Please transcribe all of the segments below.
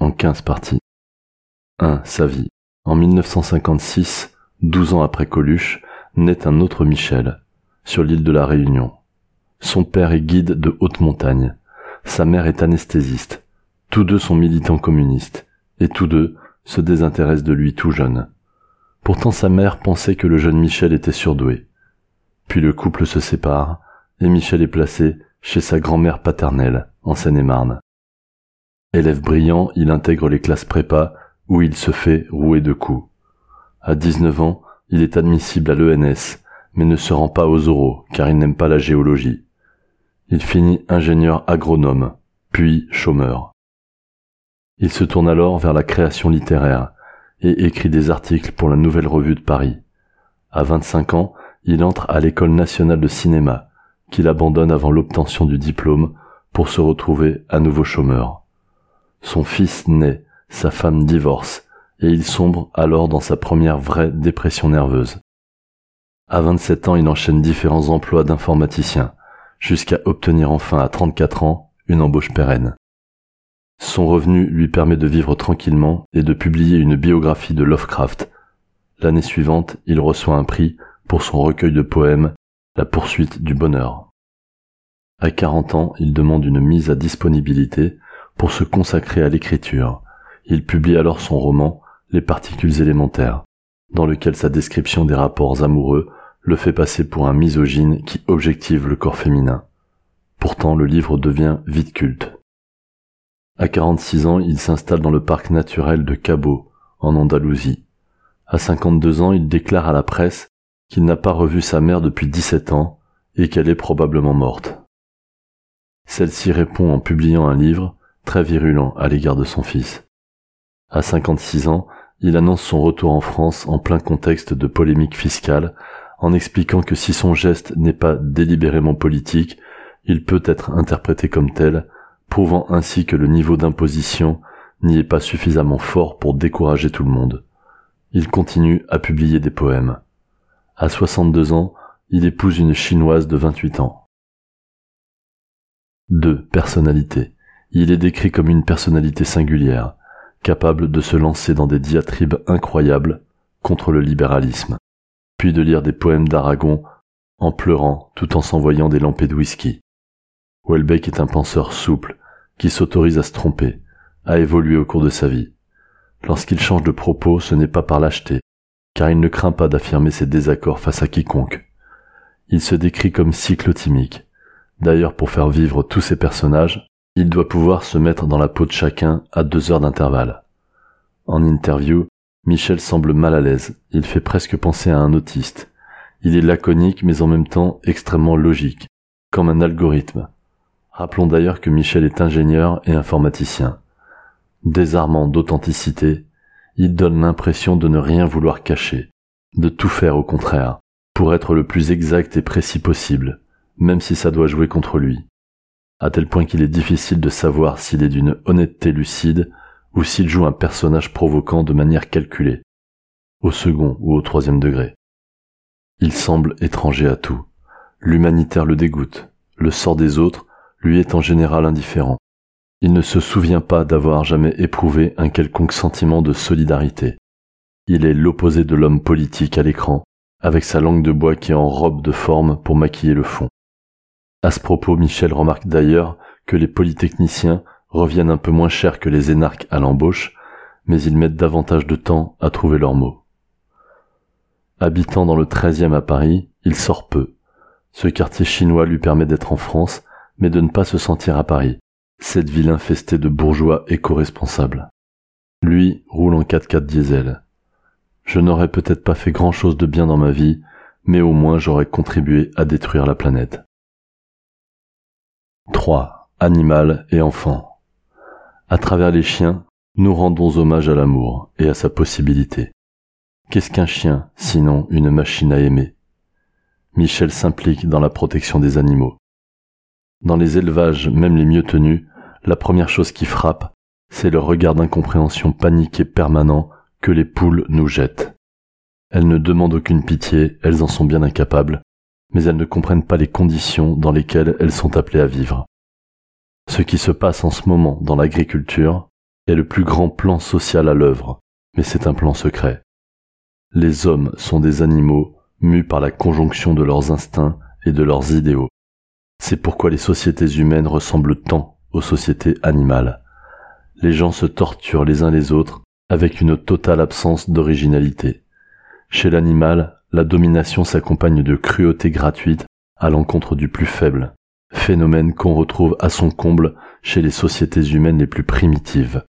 En 15 parties. 1. Sa vie. En 1956, 12 ans après Coluche, naît un autre Michel, sur l'île de la Réunion. Son père est guide de haute montagne. Sa mère est anesthésiste. Tous deux sont militants communistes, et tous deux se désintéressent de lui tout jeune. Pourtant sa mère pensait que le jeune Michel était surdoué. Puis le couple se sépare, et Michel est placé chez sa grand-mère paternelle, en Seine-et-Marne. Élève brillant, il intègre les classes prépa, où il se fait rouer de coups. À 19 ans, il est admissible à l'ENS, mais ne se rend pas aux oraux, car il n'aime pas la géologie. Il finit ingénieur agronome, puis chômeur. Il se tourne alors vers la création littéraire et écrit des articles pour la Nouvelle Revue de Paris. À 25 ans, il entre à l'École nationale de cinéma, qu'il abandonne avant l'obtention du diplôme pour se retrouver à nouveau chômeur. Son fils naît, sa femme divorce, et il sombre alors dans sa première vraie dépression nerveuse. À 27 ans, il enchaîne différents emplois d'informaticien, jusqu'à obtenir enfin à 34 ans une embauche pérenne. Son revenu lui permet de vivre tranquillement et de publier une biographie de Lovecraft. L'année suivante, il reçoit un prix pour son recueil de poèmes La poursuite du bonheur. À 40 ans, il demande une mise à disponibilité pour se consacrer à l'écriture. Il publie alors son roman Les particules élémentaires, dans lequel sa description des rapports amoureux le fait passer pour un misogyne qui objective le corps féminin. Pourtant, le livre devient vite culte. À 46 ans, il s'installe dans le parc naturel de Cabo, en Andalousie. À 52 ans, il déclare à la presse qu'il n'a pas revu sa mère depuis 17 ans et qu'elle est probablement morte. Celle-ci répond en publiant un livre très virulent à l'égard de son fils. À 56 ans, il annonce son retour en France en plein contexte de polémique fiscale en expliquant que si son geste n'est pas délibérément politique, il peut être interprété comme tel, prouvant ainsi que le niveau d'imposition n'y est pas suffisamment fort pour décourager tout le monde. Il continue à publier des poèmes. À 62 ans, il épouse une chinoise de 28 ans. 2. Personnalité. Il est décrit comme une personnalité singulière, capable de se lancer dans des diatribes incroyables contre le libéralisme puis de lire des poèmes d'Aragon en pleurant tout en s'envoyant des lampées de whisky. Welbeck est un penseur souple, qui s'autorise à se tromper, à évoluer au cours de sa vie. Lorsqu'il change de propos, ce n'est pas par lâcheté, car il ne craint pas d'affirmer ses désaccords face à quiconque. Il se décrit comme cyclotimique. D'ailleurs, pour faire vivre tous ses personnages, il doit pouvoir se mettre dans la peau de chacun à deux heures d'intervalle. En interview, Michel semble mal à l'aise, il fait presque penser à un autiste. Il est laconique mais en même temps extrêmement logique, comme un algorithme. Rappelons d'ailleurs que Michel est ingénieur et informaticien. Désarmant d'authenticité, il donne l'impression de ne rien vouloir cacher, de tout faire au contraire, pour être le plus exact et précis possible, même si ça doit jouer contre lui. À tel point qu'il est difficile de savoir s'il est d'une honnêteté lucide ou s'il joue un personnage provoquant de manière calculée, au second ou au troisième degré. Il semble étranger à tout. L'humanitaire le dégoûte, le sort des autres lui est en général indifférent. Il ne se souvient pas d'avoir jamais éprouvé un quelconque sentiment de solidarité. Il est l'opposé de l'homme politique à l'écran, avec sa langue de bois qui enrobe de forme pour maquiller le fond. À ce propos, Michel remarque d'ailleurs que les polytechniciens reviennent un peu moins cher que les énarques à l'embauche, mais ils mettent davantage de temps à trouver leurs mots. Habitant dans le 13e à Paris, il sort peu. Ce quartier chinois lui permet d'être en France, mais de ne pas se sentir à Paris, cette ville infestée de bourgeois éco-responsables. Lui roule en 4x4 diesel. Je n'aurais peut-être pas fait grand chose de bien dans ma vie, mais au moins j'aurais contribué à détruire la planète. 3. Animal et enfant. À travers les chiens, nous rendons hommage à l'amour et à sa possibilité. Qu'est-ce qu'un chien, sinon une machine à aimer? Michel s'implique dans la protection des animaux. Dans les élevages, même les mieux tenus, la première chose qui frappe, c'est le regard d'incompréhension paniqué permanent que les poules nous jettent. Elles ne demandent aucune pitié, elles en sont bien incapables, mais elles ne comprennent pas les conditions dans lesquelles elles sont appelées à vivre. Ce qui se passe en ce moment dans l'agriculture, est le plus grand plan social à l'œuvre, mais c'est un plan secret. Les hommes sont des animaux mus par la conjonction de leurs instincts et de leurs idéaux. C'est pourquoi les sociétés humaines ressemblent tant aux sociétés animales. Les gens se torturent les uns les autres avec une totale absence d'originalité. Chez l'animal, la domination s'accompagne de cruauté gratuite à l'encontre du plus faible, phénomène qu'on retrouve à son comble chez les sociétés humaines les plus primitives,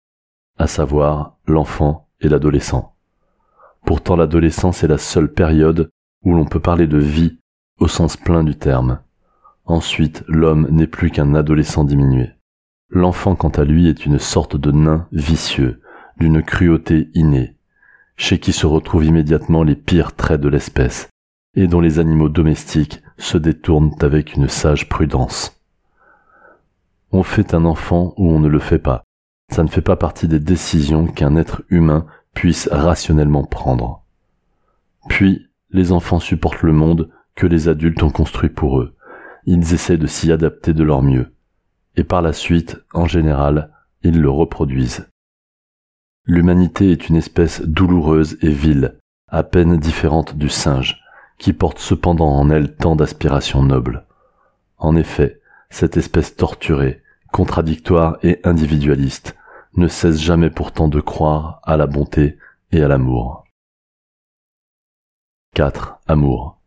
à savoir l'enfant et l'adolescent. Pourtant l'adolescence est la seule période où l'on peut parler de vie au sens plein du terme. Ensuite, l'homme n'est plus qu'un adolescent diminué. L'enfant, quant à lui, est une sorte de nain vicieux, d'une cruauté innée, chez qui se retrouvent immédiatement les pires traits de l'espèce, et dont les animaux domestiques se détournent avec une sage prudence. On fait un enfant ou on ne le fait pas. Ça ne fait pas partie des décisions qu'un être humain puisse rationnellement prendre. Puis, les enfants supportent le monde que les adultes ont construit pour eux. Ils essaient de s'y adapter de leur mieux. Et par la suite, en général, ils le reproduisent. L'humanité est une espèce douloureuse et vile, à peine différente du singe, qui porte cependant en elle tant d'aspirations nobles. En effet, cette espèce torturée, contradictoire et individualiste, ne cesse jamais pourtant de croire à la bonté et à l'amour. 4. Amour.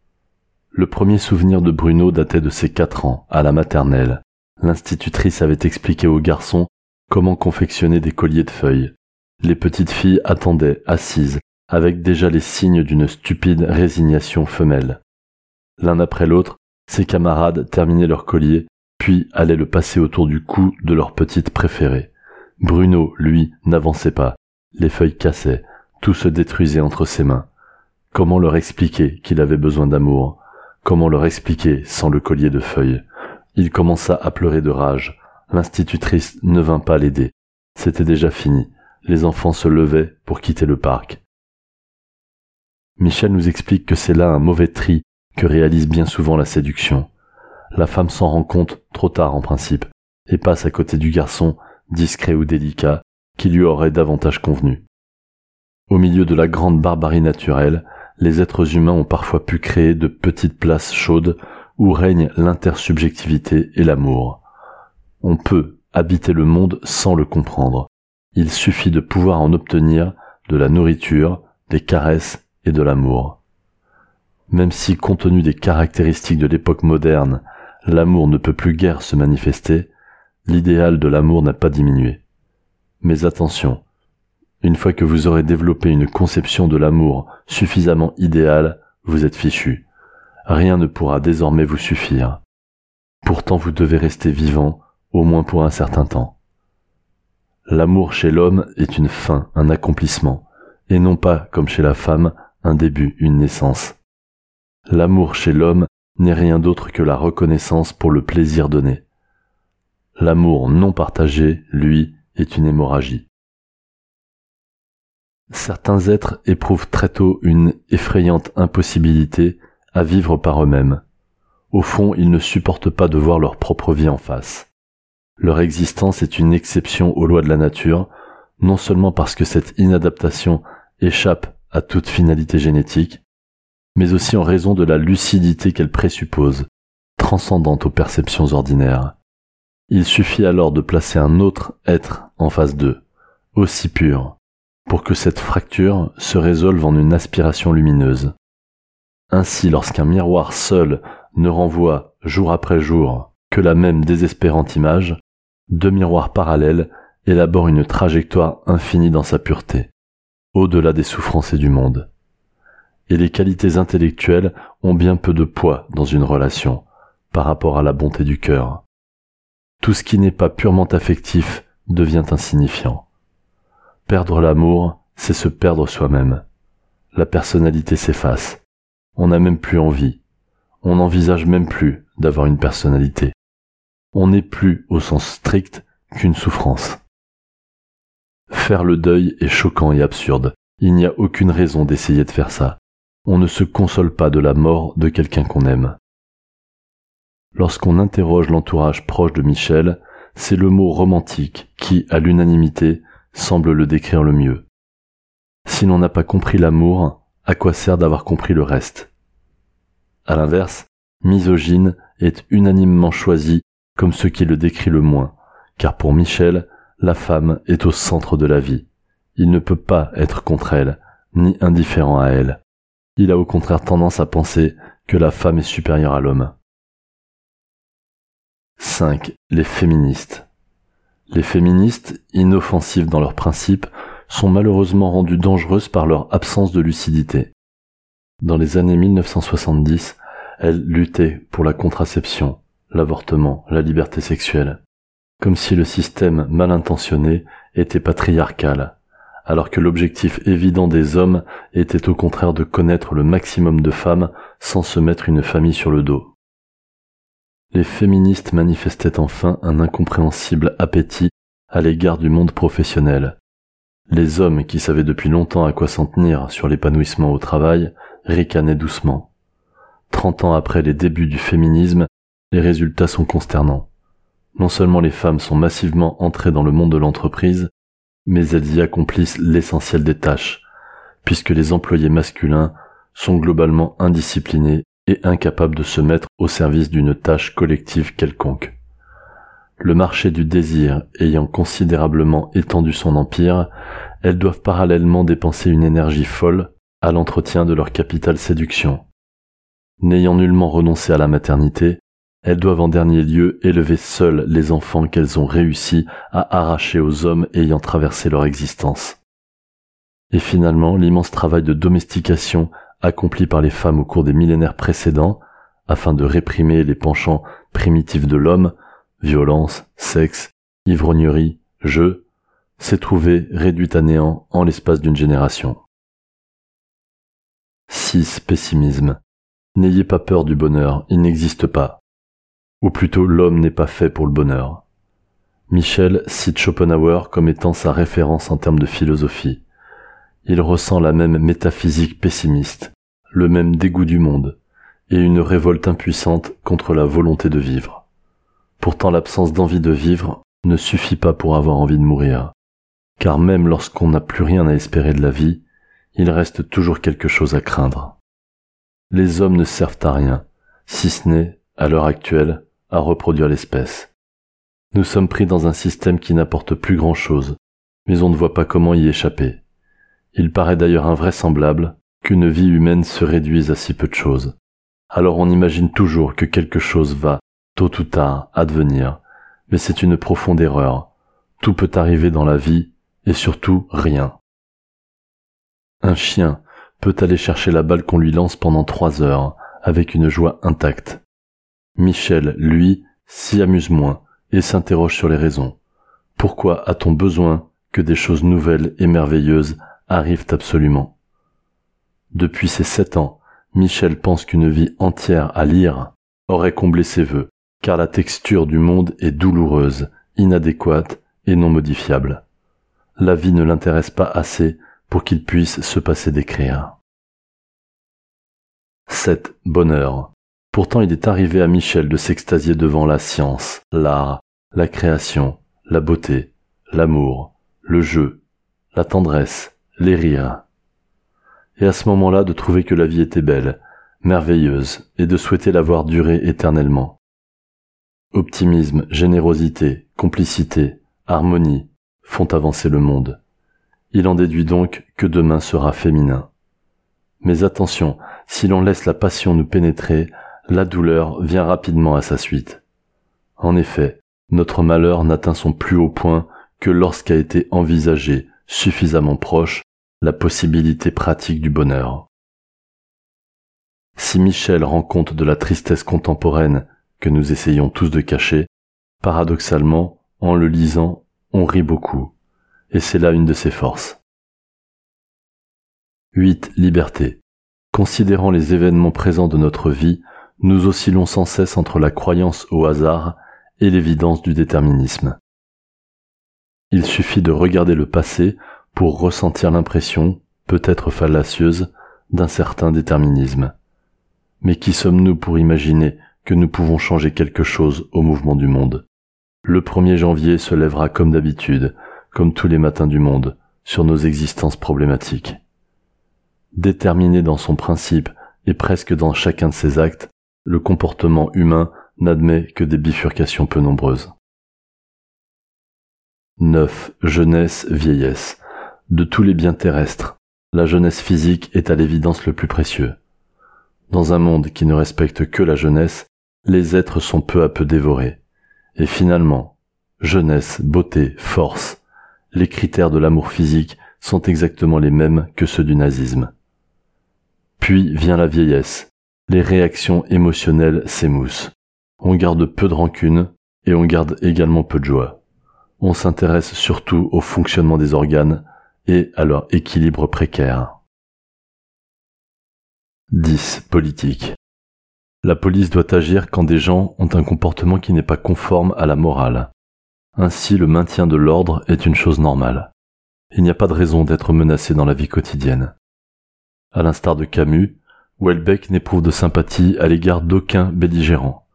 Le premier souvenir de Bruno datait de ses quatre ans, à la maternelle. L'institutrice avait expliqué aux garçons comment confectionner des colliers de feuilles. Les petites filles attendaient, assises, avec déjà les signes d'une stupide résignation femelle. L'un après l'autre, ses camarades terminaient leur collier, puis allaient le passer autour du cou de leur petite préférée. Bruno, lui, n'avançait pas. Les feuilles cassaient, tout se détruisait entre ses mains. Comment leur expliquer qu'il avait besoin d'amour? Comment leur expliquer sans le collier de feuilles? Il commença à pleurer de rage. L'institutrice ne vint pas l'aider. C'était déjà fini. Les enfants se levaient pour quitter le parc. Michel nous explique que c'est là un mauvais tri que réalise bien souvent la séduction. La femme s'en rend compte trop tard en principe, et passe à côté du garçon, discret ou délicat, qui lui aurait davantage convenu. Au milieu de la grande barbarie naturelle, les êtres humains ont parfois pu créer de petites places chaudes où règne l'intersubjectivité et l'amour. On peut habiter le monde sans le comprendre. Il suffit de pouvoir en obtenir de la nourriture, des caresses et de l'amour. Même si, compte tenu des caractéristiques de l'époque moderne, l'amour ne peut plus guère se manifester, l'idéal de l'amour n'a pas diminué. Mais attention, une fois que vous aurez développé une conception de l'amour suffisamment idéale, vous êtes fichu. Rien ne pourra désormais vous suffire. Pourtant vous devez rester vivant, au moins pour un certain temps. L'amour chez l'homme est une fin, un accomplissement, et non pas, comme chez la femme, un début, une naissance. L'amour chez l'homme n'est rien d'autre que la reconnaissance pour le plaisir donné. L'amour non partagé, lui, est une hémorragie. Certains êtres éprouvent très tôt une effrayante impossibilité à vivre par eux-mêmes. Au fond, ils ne supportent pas de voir leur propre vie en face. Leur existence est une exception aux lois de la nature, non seulement parce que cette inadaptation échappe à toute finalité génétique, mais aussi en raison de la lucidité qu'elle présuppose, transcendante aux perceptions ordinaires. Il suffit alors de placer un autre être en face d'eux, aussi pur, pour que cette fracture se résolve en une aspiration lumineuse. Ainsi, lorsqu'un miroir seul ne renvoie jour après jour que la même désespérante image, deux miroirs parallèles élaborent une trajectoire infinie dans sa pureté, au-delà des souffrances et du monde. Et les qualités intellectuelles ont bien peu de poids dans une relation par rapport à la bonté du cœur. Tout ce qui n'est pas purement affectif devient insignifiant. Perdre l'amour, c'est se perdre soi-même. La personnalité s'efface. On n'a même plus envie. On n'envisage même plus d'avoir une personnalité. On n'est plus, au sens strict, qu'une souffrance. Faire le deuil est choquant et absurde. Il n'y a aucune raison d'essayer de faire ça. On ne se console pas de la mort de quelqu'un qu'on aime. Lorsqu'on interroge l'entourage proche de Michel, c'est le mot romantique qui, à l'unanimité, semble le décrire le mieux. Si l'on n'a pas compris l'amour, à quoi sert d'avoir compris le reste? À l'inverse, misogyne est unanimement choisi comme ce qui le décrit le moins, car pour Michel, la femme est au centre de la vie. Il ne peut pas être contre elle, ni indifférent à elle. Il a au contraire tendance à penser que la femme est supérieure à l'homme. 5. Les féministes. Les féministes, inoffensives dans leurs principes, sont malheureusement rendues dangereuses par leur absence de lucidité. Dans les années 1970, elles luttaient pour la contraception, l'avortement, la liberté sexuelle, comme si le système mal intentionné était patriarcal, alors que l'objectif évident des hommes était au contraire de connaître le maximum de femmes sans se mettre une famille sur le dos. Les féministes manifestaient enfin un incompréhensible appétit à l'égard du monde professionnel. Les hommes qui savaient depuis longtemps à quoi s'en tenir sur l'épanouissement au travail ricanaient doucement. Trente ans après les débuts du féminisme, les résultats sont consternants. Non seulement les femmes sont massivement entrées dans le monde de l'entreprise, mais elles y accomplissent l'essentiel des tâches, puisque les employés masculins sont globalement indisciplinés et incapables de se mettre au service d'une tâche collective quelconque. Le marché du désir ayant considérablement étendu son empire, elles doivent parallèlement dépenser une énergie folle à l'entretien de leur capital séduction. N'ayant nullement renoncé à la maternité, elles doivent en dernier lieu élever seules les enfants qu'elles ont réussi à arracher aux hommes ayant traversé leur existence. Et finalement, l'immense travail de domestication accompli par les femmes au cours des millénaires précédents, afin de réprimer les penchants primitifs de l'homme, violence, sexe, ivrognerie, jeu, s'est trouvé réduit à néant en l'espace d'une génération. 6. Pessimisme. N'ayez pas peur du bonheur, il n'existe pas ou plutôt l'homme n'est pas fait pour le bonheur. Michel cite Schopenhauer comme étant sa référence en termes de philosophie. Il ressent la même métaphysique pessimiste, le même dégoût du monde, et une révolte impuissante contre la volonté de vivre. Pourtant l'absence d'envie de vivre ne suffit pas pour avoir envie de mourir, car même lorsqu'on n'a plus rien à espérer de la vie, il reste toujours quelque chose à craindre. Les hommes ne servent à rien, si ce n'est, à l'heure actuelle, à reproduire l'espèce. Nous sommes pris dans un système qui n'apporte plus grand-chose, mais on ne voit pas comment y échapper. Il paraît d'ailleurs invraisemblable qu'une vie humaine se réduise à si peu de choses. Alors on imagine toujours que quelque chose va, tôt ou tard, advenir, mais c'est une profonde erreur. Tout peut arriver dans la vie, et surtout rien. Un chien peut aller chercher la balle qu'on lui lance pendant trois heures, avec une joie intacte. Michel, lui, s'y amuse moins et s'interroge sur les raisons. Pourquoi a-t-on besoin que des choses nouvelles et merveilleuses arrivent absolument? Depuis ses sept ans, Michel pense qu'une vie entière à lire aurait comblé ses vœux, car la texture du monde est douloureuse, inadéquate et non modifiable. La vie ne l'intéresse pas assez pour qu'il puisse se passer d'écrire. 7. Bonheur. Pourtant il est arrivé à Michel de s'extasier devant la science, l'art, la création, la beauté, l'amour, le jeu, la tendresse, les rires. Et à ce moment-là de trouver que la vie était belle, merveilleuse, et de souhaiter la voir durer éternellement. Optimisme, générosité, complicité, harmonie font avancer le monde. Il en déduit donc que demain sera féminin. Mais attention, si l'on laisse la passion nous pénétrer, la douleur vient rapidement à sa suite. En effet, notre malheur n'atteint son plus haut point que lorsqu'a été envisagé, suffisamment proche, la possibilité pratique du bonheur. Si Michel rend compte de la tristesse contemporaine que nous essayons tous de cacher, paradoxalement, en le lisant, on rit beaucoup, et c'est là une de ses forces. 8. Liberté. Considérant les événements présents de notre vie, nous oscillons sans cesse entre la croyance au hasard et l'évidence du déterminisme. Il suffit de regarder le passé pour ressentir l'impression, peut-être fallacieuse, d'un certain déterminisme. Mais qui sommes-nous pour imaginer que nous pouvons changer quelque chose au mouvement du monde? Le 1er janvier se lèvera comme d'habitude, comme tous les matins du monde, sur nos existences problématiques. Déterminé dans son principe et presque dans chacun de ses actes, le comportement humain n'admet que des bifurcations peu nombreuses. 9. Jeunesse, vieillesse. De tous les biens terrestres, la jeunesse physique est à l'évidence le plus précieux. Dans un monde qui ne respecte que la jeunesse, les êtres sont peu à peu dévorés. Et finalement, jeunesse, beauté, force, les critères de l'amour physique sont exactement les mêmes que ceux du nazisme. Puis vient la vieillesse. Les réactions émotionnelles s'émoussent. On garde peu de rancune et on garde également peu de joie. On s'intéresse surtout au fonctionnement des organes et à leur équilibre précaire. 10. Politique. La police doit agir quand des gens ont un comportement qui n'est pas conforme à la morale. Ainsi, le maintien de l'ordre est une chose normale. Il n'y a pas de raison d'être menacé dans la vie quotidienne. À l'instar de Camus, Welbeck n'éprouve de sympathie à l'égard d'aucun belligérant.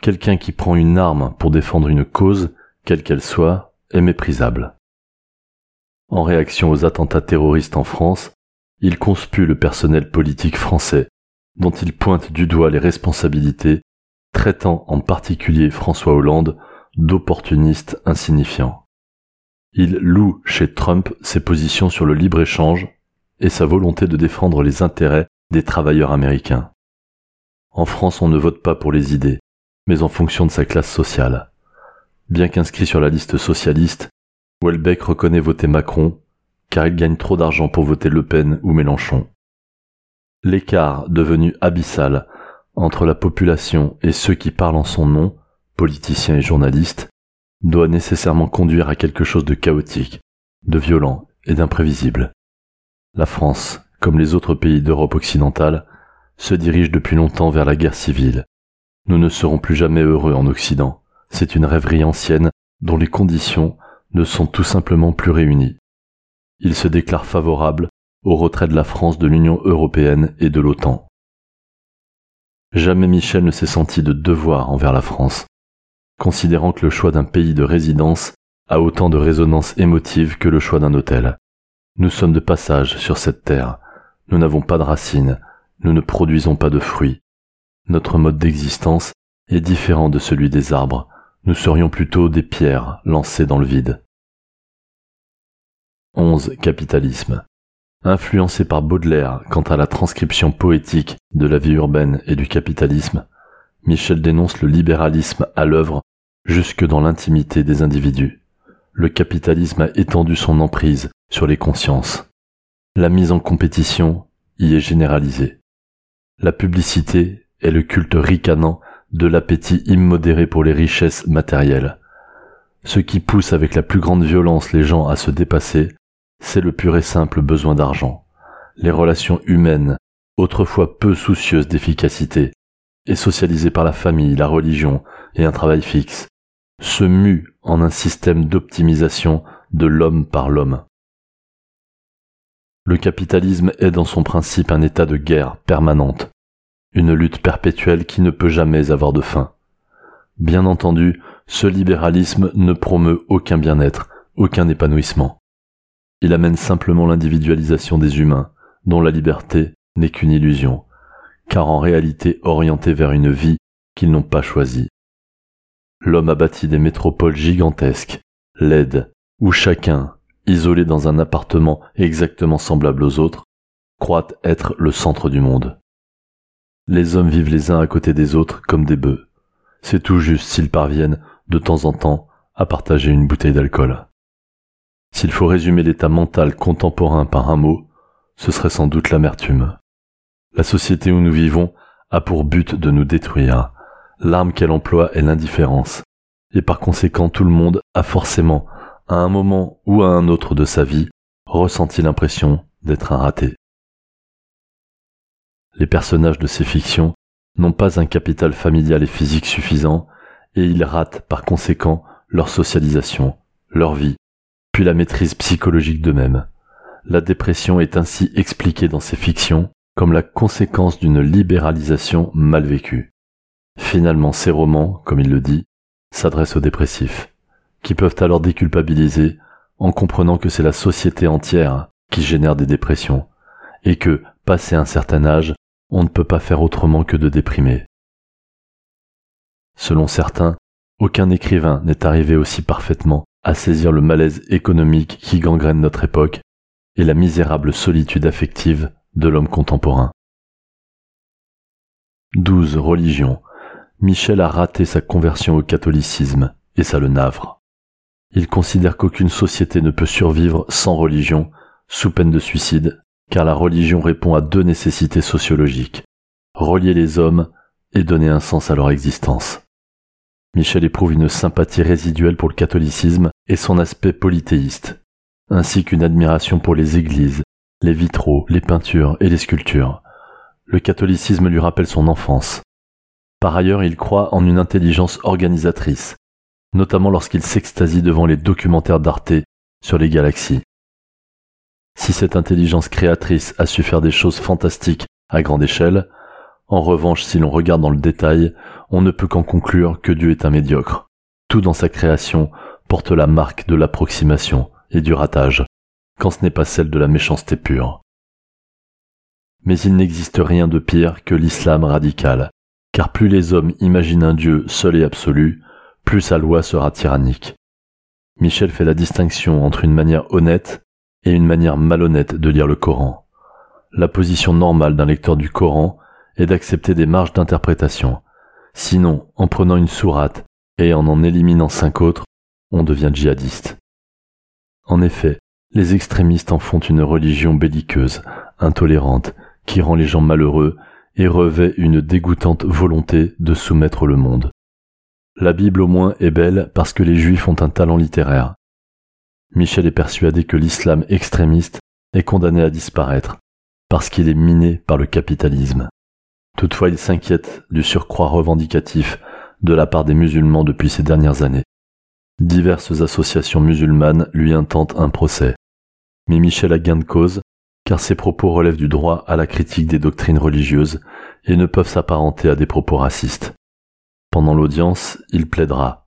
Quelqu'un qui prend une arme pour défendre une cause, quelle qu'elle soit, est méprisable. En réaction aux attentats terroristes en France, il conspue le personnel politique français, dont il pointe du doigt les responsabilités, traitant en particulier François Hollande d'opportuniste insignifiant. Il loue chez Trump ses positions sur le libre-échange et sa volonté de défendre les intérêts des travailleurs américains. En France, on ne vote pas pour les idées, mais en fonction de sa classe sociale. Bien qu'inscrit sur la liste socialiste, Welbeck reconnaît voter Macron, car il gagne trop d'argent pour voter Le Pen ou Mélenchon. L'écart devenu abyssal entre la population et ceux qui parlent en son nom, politiciens et journalistes, doit nécessairement conduire à quelque chose de chaotique, de violent et d'imprévisible. La France, comme les autres pays d'Europe occidentale, se dirige depuis longtemps vers la guerre civile. Nous ne serons plus jamais heureux en Occident. C'est une rêverie ancienne dont les conditions ne sont tout simplement plus réunies. Il se déclare favorable au retrait de la France de l'Union européenne et de l'OTAN. Jamais Michel ne s'est senti de devoir envers la France, considérant que le choix d'un pays de résidence a autant de résonance émotive que le choix d'un hôtel. Nous sommes de passage sur cette terre. Nous n'avons pas de racines. Nous ne produisons pas de fruits. Notre mode d'existence est différent de celui des arbres. Nous serions plutôt des pierres lancées dans le vide. 11. Capitalisme. Influencé par Baudelaire quant à la transcription poétique de la vie urbaine et du capitalisme, Michel dénonce le libéralisme à l'œuvre jusque dans l'intimité des individus le capitalisme a étendu son emprise sur les consciences. La mise en compétition y est généralisée. La publicité est le culte ricanant de l'appétit immodéré pour les richesses matérielles. Ce qui pousse avec la plus grande violence les gens à se dépasser, c'est le pur et simple besoin d'argent. Les relations humaines, autrefois peu soucieuses d'efficacité, et socialisées par la famille, la religion et un travail fixe, se mue en un système d'optimisation de l'homme par l'homme. Le capitalisme est dans son principe un état de guerre permanente, une lutte perpétuelle qui ne peut jamais avoir de fin. Bien entendu, ce libéralisme ne promeut aucun bien-être, aucun épanouissement. Il amène simplement l'individualisation des humains, dont la liberté n'est qu'une illusion, car en réalité orientée vers une vie qu'ils n'ont pas choisie. L'homme a bâti des métropoles gigantesques, laides, où chacun, isolé dans un appartement exactement semblable aux autres, croit être le centre du monde. Les hommes vivent les uns à côté des autres comme des bœufs. C'est tout juste s'ils parviennent, de temps en temps, à partager une bouteille d'alcool. S'il faut résumer l'état mental contemporain par un mot, ce serait sans doute l'amertume. La société où nous vivons a pour but de nous détruire, l'arme qu'elle emploie est l'indifférence, et par conséquent tout le monde a forcément, à un moment ou à un autre de sa vie, ressenti l'impression d'être un raté. Les personnages de ces fictions n'ont pas un capital familial et physique suffisant, et ils ratent par conséquent leur socialisation, leur vie, puis la maîtrise psychologique d'eux-mêmes. La dépression est ainsi expliquée dans ces fictions comme la conséquence d'une libéralisation mal vécue. Finalement, ces romans, comme il le dit, s'adressent aux dépressifs, qui peuvent alors déculpabiliser en comprenant que c'est la société entière qui génère des dépressions, et que, passé un certain âge, on ne peut pas faire autrement que de déprimer. Selon certains, aucun écrivain n'est arrivé aussi parfaitement à saisir le malaise économique qui gangrène notre époque et la misérable solitude affective de l'homme contemporain. 12. Religion. Michel a raté sa conversion au catholicisme, et ça le navre. Il considère qu'aucune société ne peut survivre sans religion, sous peine de suicide, car la religion répond à deux nécessités sociologiques, relier les hommes et donner un sens à leur existence. Michel éprouve une sympathie résiduelle pour le catholicisme et son aspect polythéiste, ainsi qu'une admiration pour les églises, les vitraux, les peintures et les sculptures. Le catholicisme lui rappelle son enfance. Par ailleurs, il croit en une intelligence organisatrice, notamment lorsqu'il s'extasie devant les documentaires d'Arte sur les galaxies. Si cette intelligence créatrice a su faire des choses fantastiques à grande échelle, en revanche, si l'on regarde dans le détail, on ne peut qu'en conclure que Dieu est un médiocre. Tout dans sa création porte la marque de l'approximation et du ratage, quand ce n'est pas celle de la méchanceté pure. Mais il n'existe rien de pire que l'islam radical, car plus les hommes imaginent un Dieu seul et absolu, plus sa loi sera tyrannique. Michel fait la distinction entre une manière honnête et une manière malhonnête de lire le Coran. La position normale d'un lecteur du Coran est d'accepter des marges d'interprétation. Sinon, en prenant une sourate et en en éliminant cinq autres, on devient djihadiste. En effet, les extrémistes en font une religion belliqueuse, intolérante, qui rend les gens malheureux et revêt une dégoûtante volonté de soumettre le monde. La Bible au moins est belle parce que les Juifs ont un talent littéraire. Michel est persuadé que l'islam extrémiste est condamné à disparaître parce qu'il est miné par le capitalisme. Toutefois, il s'inquiète du surcroît revendicatif de la part des musulmans depuis ces dernières années. Diverses associations musulmanes lui intentent un procès. Mais Michel a gain de cause, car ses propos relèvent du droit à la critique des doctrines religieuses et ne peuvent s'apparenter à des propos racistes. Pendant l'audience, il plaidera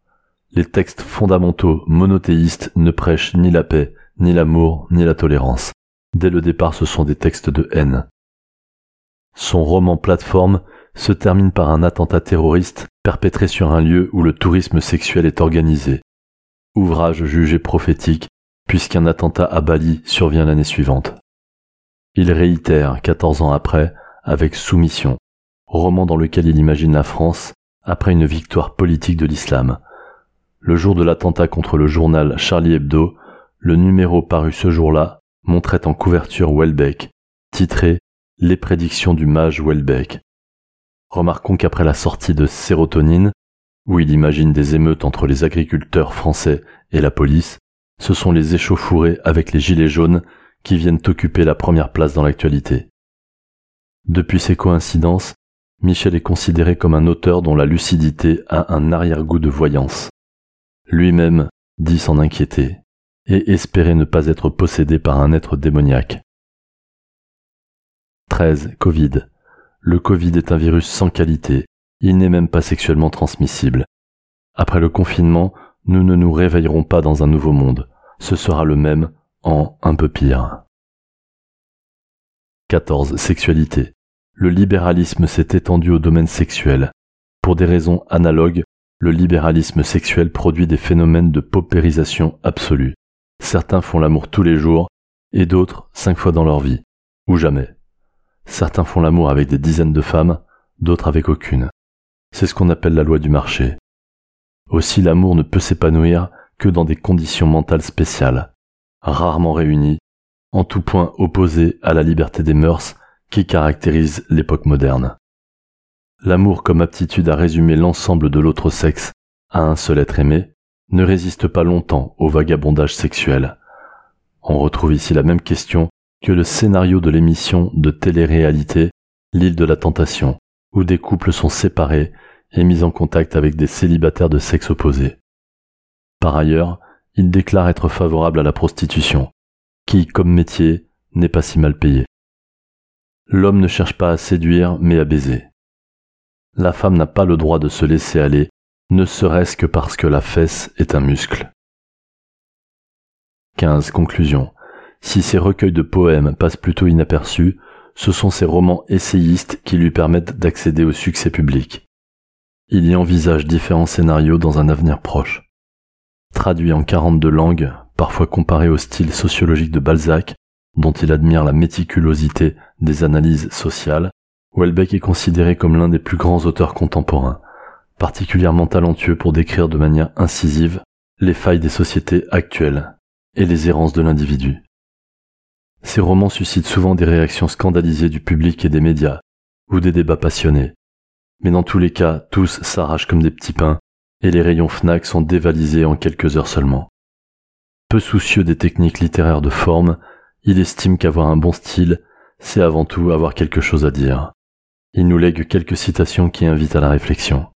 les textes fondamentaux monothéistes ne prêchent ni la paix, ni l'amour, ni la tolérance. Dès le départ, ce sont des textes de haine. Son roman Plateforme se termine par un attentat terroriste perpétré sur un lieu où le tourisme sexuel est organisé. Ouvrage jugé prophétique puisqu'un attentat à Bali survient l'année suivante. Il réitère, 14 ans après, avec Soumission, roman dans lequel il imagine la France après une victoire politique de l'islam, le jour de l'attentat contre le journal Charlie Hebdo, le numéro paru ce jour-là montrait en couverture Welbeck, titré Les prédictions du mage Welbeck. Remarquons qu'après la sortie de Sérotonine, où il imagine des émeutes entre les agriculteurs français et la police, ce sont les échauffourés avec les gilets jaunes qui viennent occuper la première place dans l'actualité. Depuis ces coïncidences, Michel est considéré comme un auteur dont la lucidité a un arrière-goût de voyance. Lui-même dit s'en inquiéter et espérer ne pas être possédé par un être démoniaque. 13. Covid. Le Covid est un virus sans qualité, il n'est même pas sexuellement transmissible. Après le confinement, nous ne nous réveillerons pas dans un nouveau monde, ce sera le même en un peu pire. 14. Sexualité. Le libéralisme s'est étendu au domaine sexuel. Pour des raisons analogues, le libéralisme sexuel produit des phénomènes de paupérisation absolue. Certains font l'amour tous les jours, et d'autres cinq fois dans leur vie, ou jamais. Certains font l'amour avec des dizaines de femmes, d'autres avec aucune. C'est ce qu'on appelle la loi du marché. Aussi l'amour ne peut s'épanouir que dans des conditions mentales spéciales, rarement réunies, en tout point opposées à la liberté des mœurs qui caractérise l'époque moderne. L'amour comme aptitude à résumer l'ensemble de l'autre sexe à un seul être aimé ne résiste pas longtemps au vagabondage sexuel. On retrouve ici la même question que le scénario de l'émission de télé-réalité L'île de la tentation, où des couples sont séparés et mis en contact avec des célibataires de sexe opposé. Par ailleurs, il déclare être favorable à la prostitution, qui, comme métier, n'est pas si mal payé. L'homme ne cherche pas à séduire, mais à baiser la femme n'a pas le droit de se laisser aller, ne serait-ce que parce que la fesse est un muscle. 15. Conclusion. Si ses recueils de poèmes passent plutôt inaperçus, ce sont ses romans essayistes qui lui permettent d'accéder au succès public. Il y envisage différents scénarios dans un avenir proche. Traduit en 42 langues, parfois comparé au style sociologique de Balzac, dont il admire la méticulosité des analyses sociales, Welbeck est considéré comme l'un des plus grands auteurs contemporains, particulièrement talentueux pour décrire de manière incisive les failles des sociétés actuelles et les errances de l'individu. Ces romans suscitent souvent des réactions scandalisées du public et des médias, ou des débats passionnés. Mais dans tous les cas, tous s'arrachent comme des petits pains, et les rayons FNAC sont dévalisés en quelques heures seulement. Peu soucieux des techniques littéraires de forme, il estime qu'avoir un bon style, c'est avant tout avoir quelque chose à dire. Il nous lègue quelques citations qui invitent à la réflexion.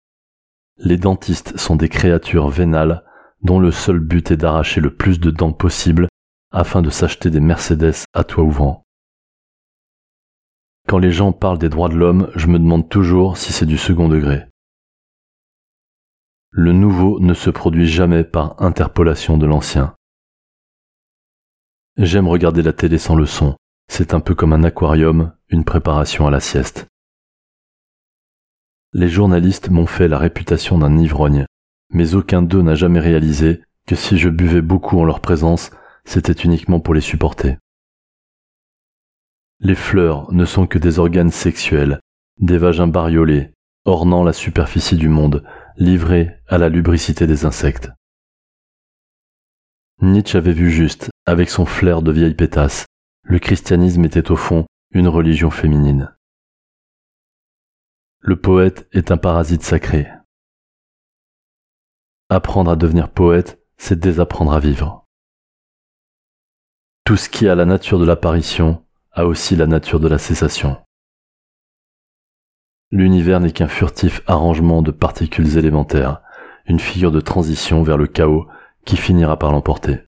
Les dentistes sont des créatures vénales dont le seul but est d'arracher le plus de dents possible afin de s'acheter des Mercedes à toit ouvrant. Quand les gens parlent des droits de l'homme, je me demande toujours si c'est du second degré. Le nouveau ne se produit jamais par interpolation de l'ancien. J'aime regarder la télé sans le son. C'est un peu comme un aquarium, une préparation à la sieste. Les journalistes m'ont fait la réputation d'un ivrogne, mais aucun d'eux n'a jamais réalisé que si je buvais beaucoup en leur présence, c'était uniquement pour les supporter. Les fleurs ne sont que des organes sexuels, des vagins bariolés, ornant la superficie du monde, livrés à la lubricité des insectes. Nietzsche avait vu juste, avec son flair de vieille pétasse, le christianisme était au fond une religion féminine. Le poète est un parasite sacré. Apprendre à devenir poète, c'est désapprendre à vivre. Tout ce qui a la nature de l'apparition a aussi la nature de la cessation. L'univers n'est qu'un furtif arrangement de particules élémentaires, une figure de transition vers le chaos qui finira par l'emporter.